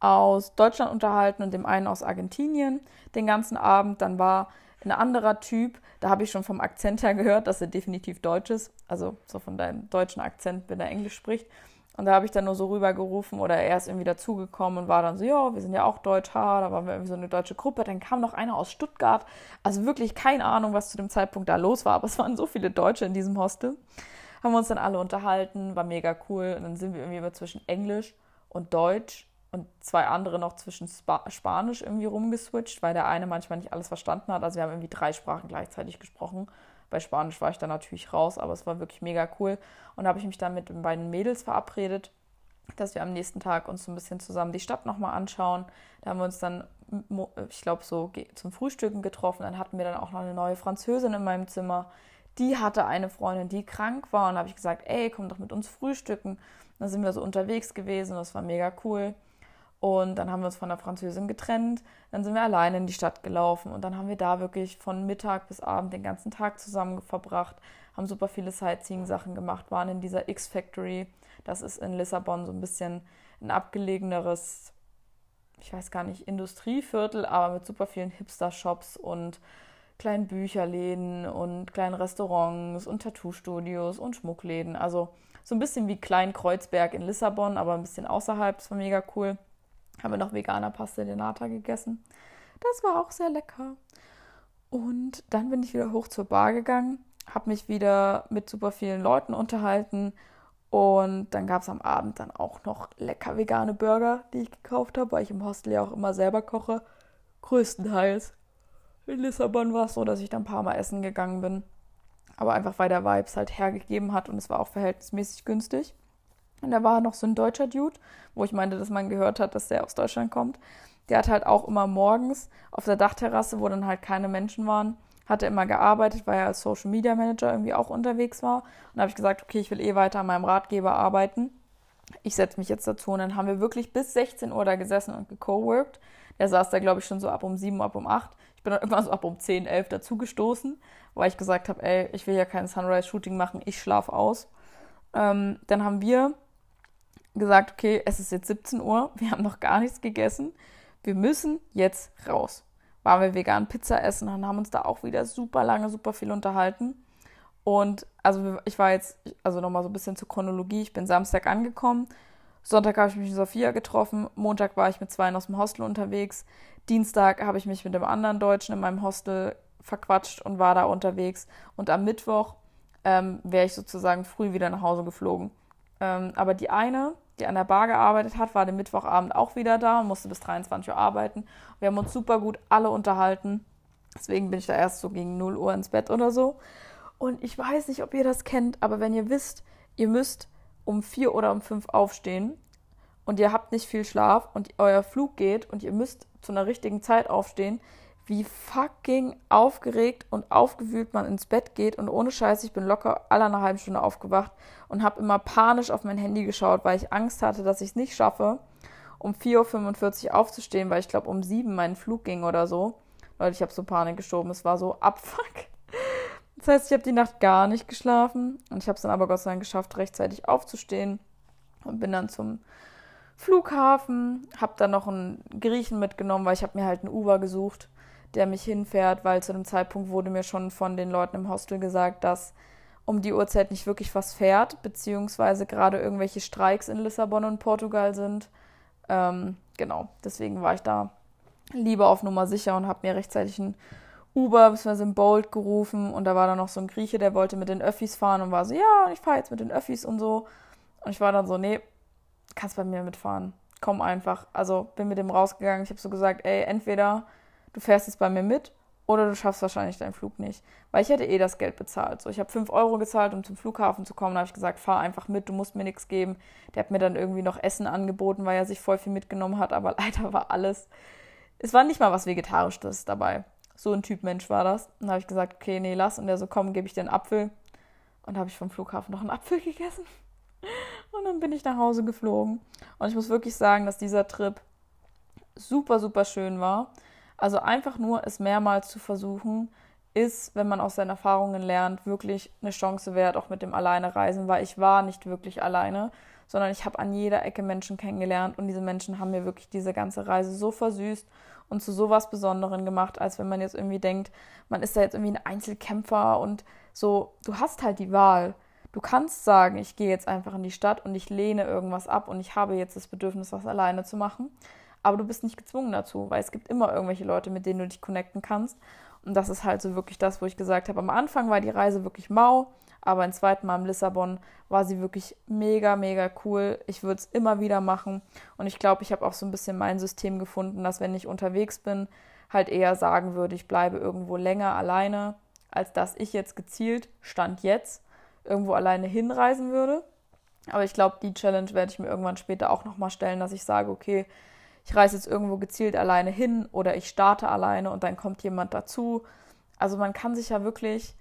aus Deutschland unterhalten und dem einen aus Argentinien den ganzen Abend. Dann war ein anderer Typ, da habe ich schon vom Akzent her gehört, dass er definitiv Deutsch ist. Also so von deinem deutschen Akzent, wenn er Englisch spricht. Und da habe ich dann nur so rübergerufen oder er ist irgendwie dazugekommen und war dann so, ja, wir sind ja auch Deutsch, ha, da waren wir irgendwie so eine deutsche Gruppe. Dann kam noch einer aus Stuttgart. Also wirklich keine Ahnung, was zu dem Zeitpunkt da los war, aber es waren so viele Deutsche in diesem Hostel. Haben wir uns dann alle unterhalten, war mega cool. Und dann sind wir irgendwie immer zwischen Englisch und Deutsch und zwei andere noch zwischen Spa Spanisch irgendwie rumgeswitcht, weil der eine manchmal nicht alles verstanden hat. Also wir haben irgendwie drei Sprachen gleichzeitig gesprochen. Bei Spanisch war ich dann natürlich raus, aber es war wirklich mega cool. Und da habe ich mich dann mit den beiden Mädels verabredet, dass wir am nächsten Tag uns so ein bisschen zusammen die Stadt nochmal anschauen. Da haben wir uns dann, ich glaube, so zum Frühstücken getroffen. Dann hatten wir dann auch noch eine neue Französin in meinem Zimmer. Die hatte eine Freundin, die krank war. Und da habe ich gesagt, ey, komm doch mit uns frühstücken. Dann sind wir so unterwegs gewesen. Das war mega cool. Und dann haben wir uns von der Französin getrennt. Dann sind wir alleine in die Stadt gelaufen. Und dann haben wir da wirklich von Mittag bis Abend den ganzen Tag zusammen verbracht. Haben super viele Sightseeing-Sachen gemacht. Waren in dieser X-Factory. Das ist in Lissabon so ein bisschen ein abgelegeneres, ich weiß gar nicht, Industrieviertel, aber mit super vielen Hipster-Shops und kleinen Bücherläden und kleinen Restaurants und Tattoo-Studios und Schmuckläden. Also so ein bisschen wie Klein Kreuzberg in Lissabon, aber ein bisschen außerhalb. Das war mega cool. Haben wir noch veganer Pasta de Nata gegessen. Das war auch sehr lecker. Und dann bin ich wieder hoch zur Bar gegangen, habe mich wieder mit super vielen Leuten unterhalten und dann gab es am Abend dann auch noch lecker vegane Burger, die ich gekauft habe, weil ich im Hostel ja auch immer selber koche. Größtenteils. In Lissabon war es so, dass ich dann ein paar Mal essen gegangen bin. Aber einfach weil der Vibes halt hergegeben hat und es war auch verhältnismäßig günstig. Und da war noch so ein deutscher Dude, wo ich meinte, dass man gehört hat, dass der aus Deutschland kommt. Der hat halt auch immer morgens auf der Dachterrasse, wo dann halt keine Menschen waren, hat er immer gearbeitet, weil er als Social Media Manager irgendwie auch unterwegs war. Und da habe ich gesagt, okay, ich will eh weiter an meinem Ratgeber arbeiten. Ich setze mich jetzt dazu. Und dann haben wir wirklich bis 16 Uhr da gesessen und gecoworked. Der saß da, glaube ich, schon so ab um 7, ab um 8. Ich bin dann [LAUGHS] irgendwann so ab um 10, 11 dazugestoßen, weil ich gesagt habe, ey, ich will ja kein Sunrise-Shooting machen, ich schlafe aus. Ähm, dann haben wir gesagt, okay, es ist jetzt 17 Uhr, wir haben noch gar nichts gegessen, wir müssen jetzt raus. Waren wir vegan Pizza essen und haben uns da auch wieder super lange, super viel unterhalten. Und also ich war jetzt, also nochmal so ein bisschen zur Chronologie, ich bin Samstag angekommen, Sonntag habe ich mich mit Sophia getroffen, Montag war ich mit zwei aus dem Hostel unterwegs, Dienstag habe ich mich mit dem anderen Deutschen in meinem Hostel verquatscht und war da unterwegs und am Mittwoch ähm, wäre ich sozusagen früh wieder nach Hause geflogen. Ähm, aber die eine, die an der Bar gearbeitet hat, war den Mittwochabend auch wieder da und musste bis 23 Uhr arbeiten. Wir haben uns super gut alle unterhalten. Deswegen bin ich da erst so gegen 0 Uhr ins Bett oder so. Und ich weiß nicht, ob ihr das kennt, aber wenn ihr wisst, ihr müsst um 4 oder um 5 aufstehen und ihr habt nicht viel Schlaf und euer Flug geht und ihr müsst zu einer richtigen Zeit aufstehen, wie fucking aufgeregt und aufgewühlt man ins Bett geht. Und ohne Scheiß, ich bin locker alle eine halbe Stunde aufgewacht und habe immer panisch auf mein Handy geschaut, weil ich Angst hatte, dass ich es nicht schaffe, um 4.45 Uhr aufzustehen, weil ich glaube, um 7 mein Flug ging oder so. Leute, ich habe so Panik geschoben. Es war so [LAUGHS] abfuck. Das heißt, ich habe die Nacht gar nicht geschlafen. Und ich habe es dann aber Gott sei Dank geschafft, rechtzeitig aufzustehen. Und bin dann zum Flughafen. Habe dann noch einen Griechen mitgenommen, weil ich habe mir halt einen Uber gesucht der mich hinfährt, weil zu dem Zeitpunkt wurde mir schon von den Leuten im Hostel gesagt, dass um die Uhrzeit nicht wirklich was fährt, beziehungsweise gerade irgendwelche Streiks in Lissabon und Portugal sind. Ähm, genau, deswegen war ich da lieber auf Nummer sicher und habe mir rechtzeitig ein Uber bzw. ein Bolt gerufen und da war dann noch so ein Grieche, der wollte mit den Öffis fahren und war so, ja, ich fahre jetzt mit den Öffis und so. Und ich war dann so, nee, kannst bei mir mitfahren. Komm einfach. Also bin mit dem rausgegangen. Ich habe so gesagt, ey, entweder du fährst jetzt bei mir mit oder du schaffst wahrscheinlich deinen Flug nicht. Weil ich hätte eh das Geld bezahlt. So, ich habe 5 Euro gezahlt, um zum Flughafen zu kommen. Da habe ich gesagt, fahr einfach mit, du musst mir nichts geben. Der hat mir dann irgendwie noch Essen angeboten, weil er sich voll viel mitgenommen hat, aber [LAUGHS] leider war alles es war nicht mal was Vegetarisches dabei. So ein Typ Mensch war das. Und da habe ich gesagt, okay, nee, lass. Und der so, komm, gebe ich dir einen Apfel. Und habe ich vom Flughafen noch einen Apfel [LAUGHS] gegessen. Und dann bin ich nach Hause geflogen. Und ich muss wirklich sagen, dass dieser Trip super, super schön war. Also einfach nur es mehrmals zu versuchen, ist, wenn man aus seinen Erfahrungen lernt, wirklich eine Chance wert, auch mit dem Alleinereisen, weil ich war nicht wirklich alleine, sondern ich habe an jeder Ecke Menschen kennengelernt und diese Menschen haben mir wirklich diese ganze Reise so versüßt und zu sowas Besonderen gemacht, als wenn man jetzt irgendwie denkt, man ist da jetzt irgendwie ein Einzelkämpfer und so, du hast halt die Wahl. Du kannst sagen, ich gehe jetzt einfach in die Stadt und ich lehne irgendwas ab und ich habe jetzt das Bedürfnis, was alleine zu machen. Aber du bist nicht gezwungen dazu, weil es gibt immer irgendwelche Leute, mit denen du dich connecten kannst. Und das ist halt so wirklich das, wo ich gesagt habe, am Anfang war die Reise wirklich mau, aber ein zweiten Mal in Lissabon war sie wirklich mega, mega cool. Ich würde es immer wieder machen. Und ich glaube, ich habe auch so ein bisschen mein System gefunden, dass wenn ich unterwegs bin, halt eher sagen würde, ich bleibe irgendwo länger alleine, als dass ich jetzt gezielt, Stand jetzt, irgendwo alleine hinreisen würde. Aber ich glaube, die Challenge werde ich mir irgendwann später auch nochmal stellen, dass ich sage, okay, ich reise jetzt irgendwo gezielt alleine hin oder ich starte alleine und dann kommt jemand dazu. Also man kann sich ja wirklich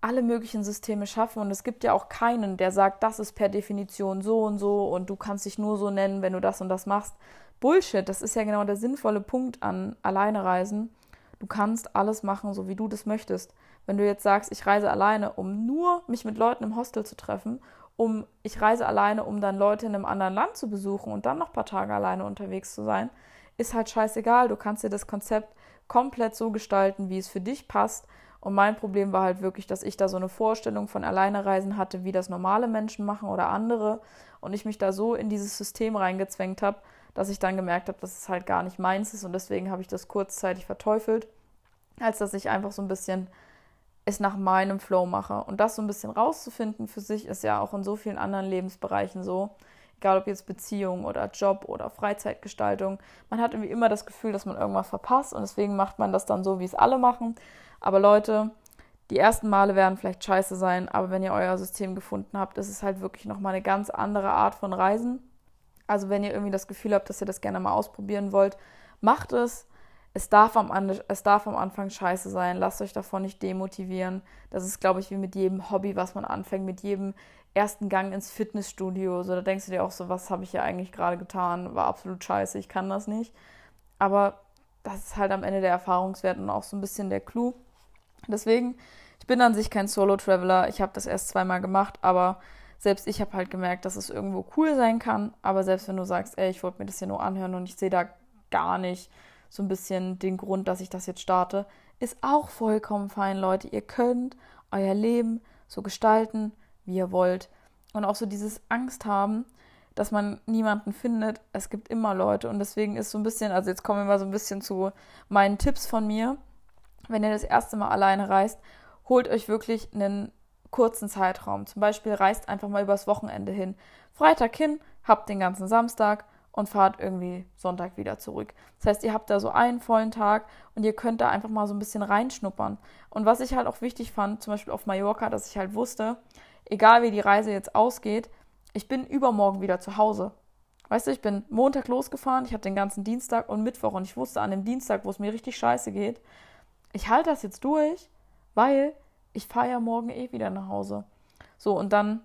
alle möglichen Systeme schaffen und es gibt ja auch keinen, der sagt, das ist per Definition so und so und du kannst dich nur so nennen, wenn du das und das machst. Bullshit, das ist ja genau der sinnvolle Punkt an Alleinereisen. Du kannst alles machen, so wie du das möchtest. Wenn du jetzt sagst, ich reise alleine, um nur mich mit Leuten im Hostel zu treffen um, ich reise alleine, um dann Leute in einem anderen Land zu besuchen und dann noch ein paar Tage alleine unterwegs zu sein, ist halt scheißegal. Du kannst dir das Konzept komplett so gestalten, wie es für dich passt. Und mein Problem war halt wirklich, dass ich da so eine Vorstellung von Alleinereisen hatte, wie das normale Menschen machen oder andere. Und ich mich da so in dieses System reingezwängt habe, dass ich dann gemerkt habe, dass es halt gar nicht meins ist. Und deswegen habe ich das kurzzeitig verteufelt, als dass ich einfach so ein bisschen es nach meinem Flow mache. Und das so ein bisschen rauszufinden für sich ist ja auch in so vielen anderen Lebensbereichen so. Egal ob jetzt Beziehung oder Job oder Freizeitgestaltung. Man hat irgendwie immer das Gefühl, dass man irgendwas verpasst und deswegen macht man das dann so, wie es alle machen. Aber Leute, die ersten Male werden vielleicht scheiße sein, aber wenn ihr euer System gefunden habt, ist es halt wirklich nochmal eine ganz andere Art von Reisen. Also wenn ihr irgendwie das Gefühl habt, dass ihr das gerne mal ausprobieren wollt, macht es es darf, am, es darf am Anfang scheiße sein. Lasst euch davon nicht demotivieren. Das ist, glaube ich, wie mit jedem Hobby, was man anfängt, mit jedem ersten Gang ins Fitnessstudio. So, da denkst du dir auch so, was habe ich hier eigentlich gerade getan? War absolut scheiße, ich kann das nicht. Aber das ist halt am Ende der Erfahrungswert und auch so ein bisschen der Clou. Deswegen, ich bin an sich kein Solo-Traveler. Ich habe das erst zweimal gemacht, aber selbst ich habe halt gemerkt, dass es irgendwo cool sein kann. Aber selbst wenn du sagst, ey, ich wollte mir das hier nur anhören und ich sehe da gar nicht so ein bisschen den Grund, dass ich das jetzt starte, ist auch vollkommen fein, Leute. Ihr könnt euer Leben so gestalten, wie ihr wollt. Und auch so dieses Angst haben, dass man niemanden findet. Es gibt immer Leute und deswegen ist so ein bisschen, also jetzt kommen wir mal so ein bisschen zu meinen Tipps von mir. Wenn ihr das erste Mal alleine reist, holt euch wirklich einen kurzen Zeitraum. Zum Beispiel reist einfach mal übers Wochenende hin. Freitag hin, habt den ganzen Samstag, und fahrt irgendwie Sonntag wieder zurück. Das heißt, ihr habt da so einen vollen Tag und ihr könnt da einfach mal so ein bisschen reinschnuppern. Und was ich halt auch wichtig fand, zum Beispiel auf Mallorca, dass ich halt wusste, egal wie die Reise jetzt ausgeht, ich bin übermorgen wieder zu Hause. Weißt du, ich bin Montag losgefahren, ich hatte den ganzen Dienstag und Mittwoch und ich wusste an dem Dienstag, wo es mir richtig scheiße geht, ich halte das jetzt durch, weil ich fahre ja morgen eh wieder nach Hause. So, und dann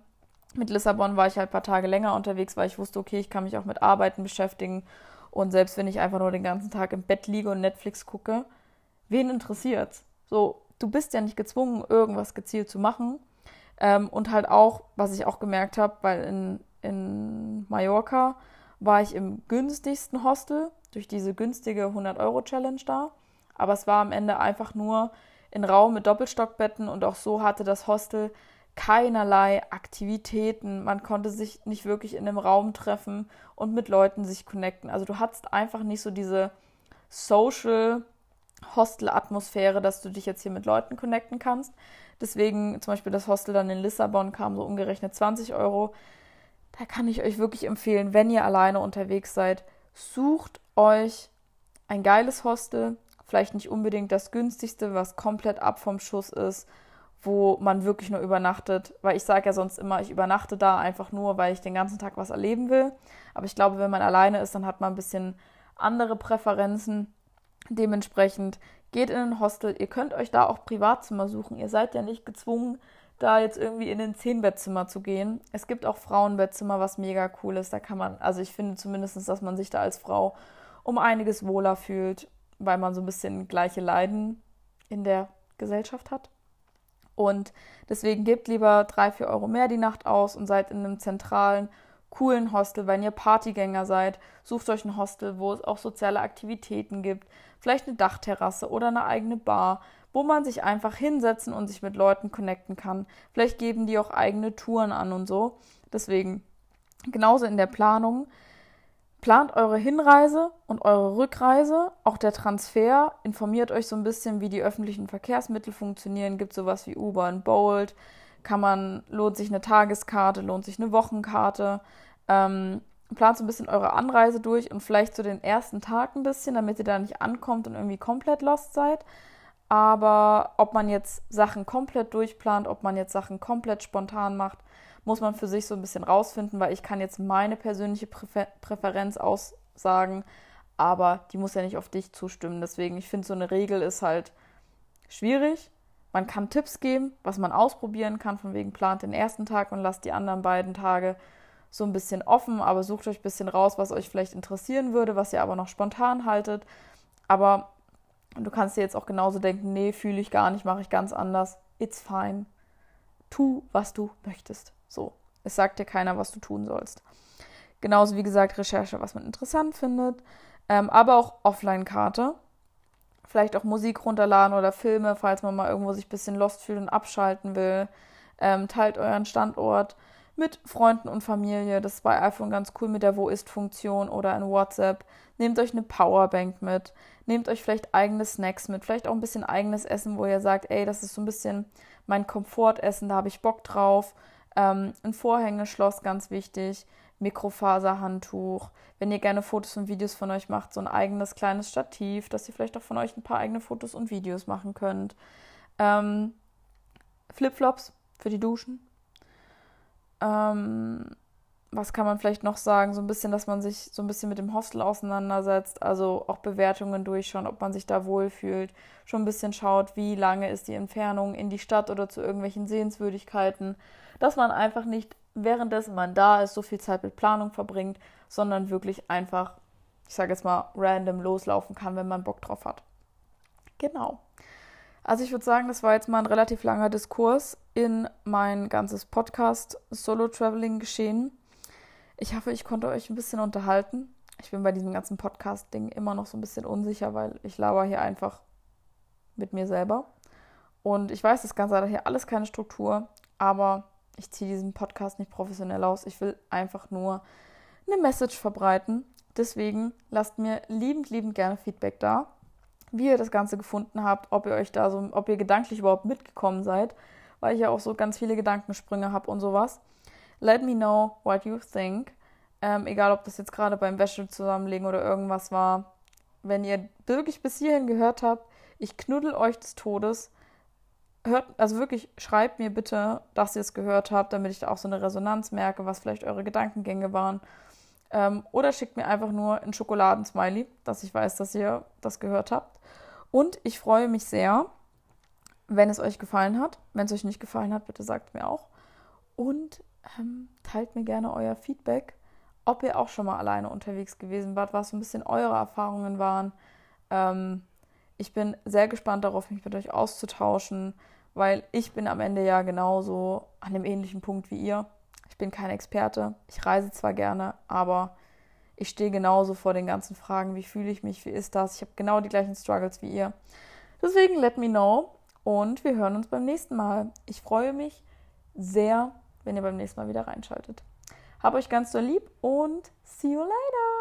mit Lissabon war ich halt ein paar Tage länger unterwegs, weil ich wusste, okay, ich kann mich auch mit Arbeiten beschäftigen. Und selbst wenn ich einfach nur den ganzen Tag im Bett liege und Netflix gucke, wen interessiert's? So, du bist ja nicht gezwungen, irgendwas gezielt zu machen. Ähm, und halt auch, was ich auch gemerkt habe, weil in, in Mallorca war ich im günstigsten Hostel durch diese günstige 100-Euro-Challenge da. Aber es war am Ende einfach nur ein Raum mit Doppelstockbetten und auch so hatte das Hostel keinerlei Aktivitäten. Man konnte sich nicht wirklich in einem Raum treffen und mit Leuten sich connecten. Also du hattest einfach nicht so diese Social Hostel-Atmosphäre, dass du dich jetzt hier mit Leuten connecten kannst. Deswegen zum Beispiel das Hostel dann in Lissabon kam so umgerechnet 20 Euro. Da kann ich euch wirklich empfehlen, wenn ihr alleine unterwegs seid, sucht euch ein geiles Hostel. Vielleicht nicht unbedingt das günstigste, was komplett ab vom Schuss ist wo man wirklich nur übernachtet. Weil ich sage ja sonst immer, ich übernachte da einfach nur, weil ich den ganzen Tag was erleben will. Aber ich glaube, wenn man alleine ist, dann hat man ein bisschen andere Präferenzen. Dementsprechend geht in ein Hostel. Ihr könnt euch da auch Privatzimmer suchen. Ihr seid ja nicht gezwungen, da jetzt irgendwie in ein Zehnbettzimmer zu gehen. Es gibt auch Frauenbettzimmer, was mega cool ist. Da kann man, also ich finde zumindest, dass man sich da als Frau um einiges wohler fühlt, weil man so ein bisschen gleiche Leiden in der Gesellschaft hat. Und deswegen gebt lieber drei, vier Euro mehr die Nacht aus und seid in einem zentralen, coolen Hostel. Wenn ihr Partygänger seid, sucht euch ein Hostel, wo es auch soziale Aktivitäten gibt. Vielleicht eine Dachterrasse oder eine eigene Bar wo man sich einfach hinsetzen und sich mit Leuten connecten kann. Vielleicht geben die auch eigene Touren an und so. Deswegen, genauso in der Planung, plant eure Hinreise und eure Rückreise, auch der Transfer, informiert euch so ein bisschen, wie die öffentlichen Verkehrsmittel funktionieren. Gibt sowas wie Uber und Bolt? Kann man, lohnt sich eine Tageskarte, lohnt sich eine Wochenkarte? Ähm, plant so ein bisschen eure Anreise durch und vielleicht so den ersten Tag ein bisschen, damit ihr da nicht ankommt und irgendwie komplett lost seid. Aber ob man jetzt Sachen komplett durchplant, ob man jetzt Sachen komplett spontan macht, muss man für sich so ein bisschen rausfinden, weil ich kann jetzt meine persönliche Präfer Präferenz aussagen, aber die muss ja nicht auf dich zustimmen. Deswegen, ich finde, so eine Regel ist halt schwierig. Man kann Tipps geben, was man ausprobieren kann, von wegen plant den ersten Tag und lasst die anderen beiden Tage so ein bisschen offen, aber sucht euch ein bisschen raus, was euch vielleicht interessieren würde, was ihr aber noch spontan haltet. Aber du kannst dir jetzt auch genauso denken, nee, fühle ich gar nicht, mache ich ganz anders. It's fine. Tu, was du möchtest. So. Es sagt dir keiner, was du tun sollst. Genauso wie gesagt, Recherche, was man interessant findet. Ähm, aber auch Offline-Karte. Vielleicht auch Musik runterladen oder Filme, falls man mal irgendwo sich ein bisschen lost fühlt und abschalten will. Ähm, teilt euren Standort mit Freunden und Familie. Das ist bei iPhone ganz cool mit der Wo ist-Funktion oder in WhatsApp. Nehmt euch eine Powerbank mit. Nehmt euch vielleicht eigene Snacks mit. Vielleicht auch ein bisschen eigenes Essen, wo ihr sagt, ey, das ist so ein bisschen mein Komfortessen, da habe ich Bock drauf. Ähm, ein Vorhängeschloss, ganz wichtig. Mikrofaserhandtuch. Wenn ihr gerne Fotos und Videos von euch macht, so ein eigenes kleines Stativ, dass ihr vielleicht auch von euch ein paar eigene Fotos und Videos machen könnt. Ähm, Flipflops für die Duschen. Ähm, was kann man vielleicht noch sagen? So ein bisschen, dass man sich so ein bisschen mit dem Hostel auseinandersetzt, also auch Bewertungen durchschauen, ob man sich da wohlfühlt, schon ein bisschen schaut, wie lange ist die Entfernung in die Stadt oder zu irgendwelchen Sehenswürdigkeiten, dass man einfach nicht währenddessen man da ist, so viel Zeit mit Planung verbringt, sondern wirklich einfach, ich sage jetzt mal, random loslaufen kann, wenn man Bock drauf hat. Genau. Also ich würde sagen, das war jetzt mal ein relativ langer Diskurs in mein ganzes Podcast Solo Traveling geschehen. Ich hoffe, ich konnte euch ein bisschen unterhalten. Ich bin bei diesem ganzen Podcast-Ding immer noch so ein bisschen unsicher, weil ich laber hier einfach mit mir selber. Und ich weiß, das Ganze hat hier alles keine Struktur, aber ich ziehe diesen Podcast nicht professionell aus. Ich will einfach nur eine Message verbreiten. Deswegen lasst mir liebend, liebend gerne Feedback da wie ihr das Ganze gefunden habt, ob ihr euch da so, ob ihr gedanklich überhaupt mitgekommen seid, weil ich ja auch so ganz viele Gedankensprünge habe und sowas. Let me know what you think. Ähm, egal, ob das jetzt gerade beim Wäsche zusammenlegen oder irgendwas war. Wenn ihr wirklich bis hierhin gehört habt, ich knuddel euch des Todes. Hört, also wirklich, schreibt mir bitte, dass ihr es gehört habt, damit ich da auch so eine Resonanz merke, was vielleicht eure Gedankengänge waren. Ähm, oder schickt mir einfach nur ein Schokoladensmiley, dass ich weiß, dass ihr das gehört habt. Und ich freue mich sehr, wenn es euch gefallen hat. Wenn es euch nicht gefallen hat, bitte sagt mir auch. Und ähm, teilt mir gerne euer Feedback, ob ihr auch schon mal alleine unterwegs gewesen wart, was so ein bisschen eure Erfahrungen waren. Ähm, ich bin sehr gespannt darauf, mich mit euch auszutauschen, weil ich bin am Ende ja genauso an dem ähnlichen Punkt wie ihr. Ich bin kein Experte. Ich reise zwar gerne, aber ich stehe genauso vor den ganzen Fragen. Wie fühle ich mich? Wie ist das? Ich habe genau die gleichen Struggles wie ihr. Deswegen let me know und wir hören uns beim nächsten Mal. Ich freue mich sehr, wenn ihr beim nächsten Mal wieder reinschaltet. Hab euch ganz so lieb und see you later!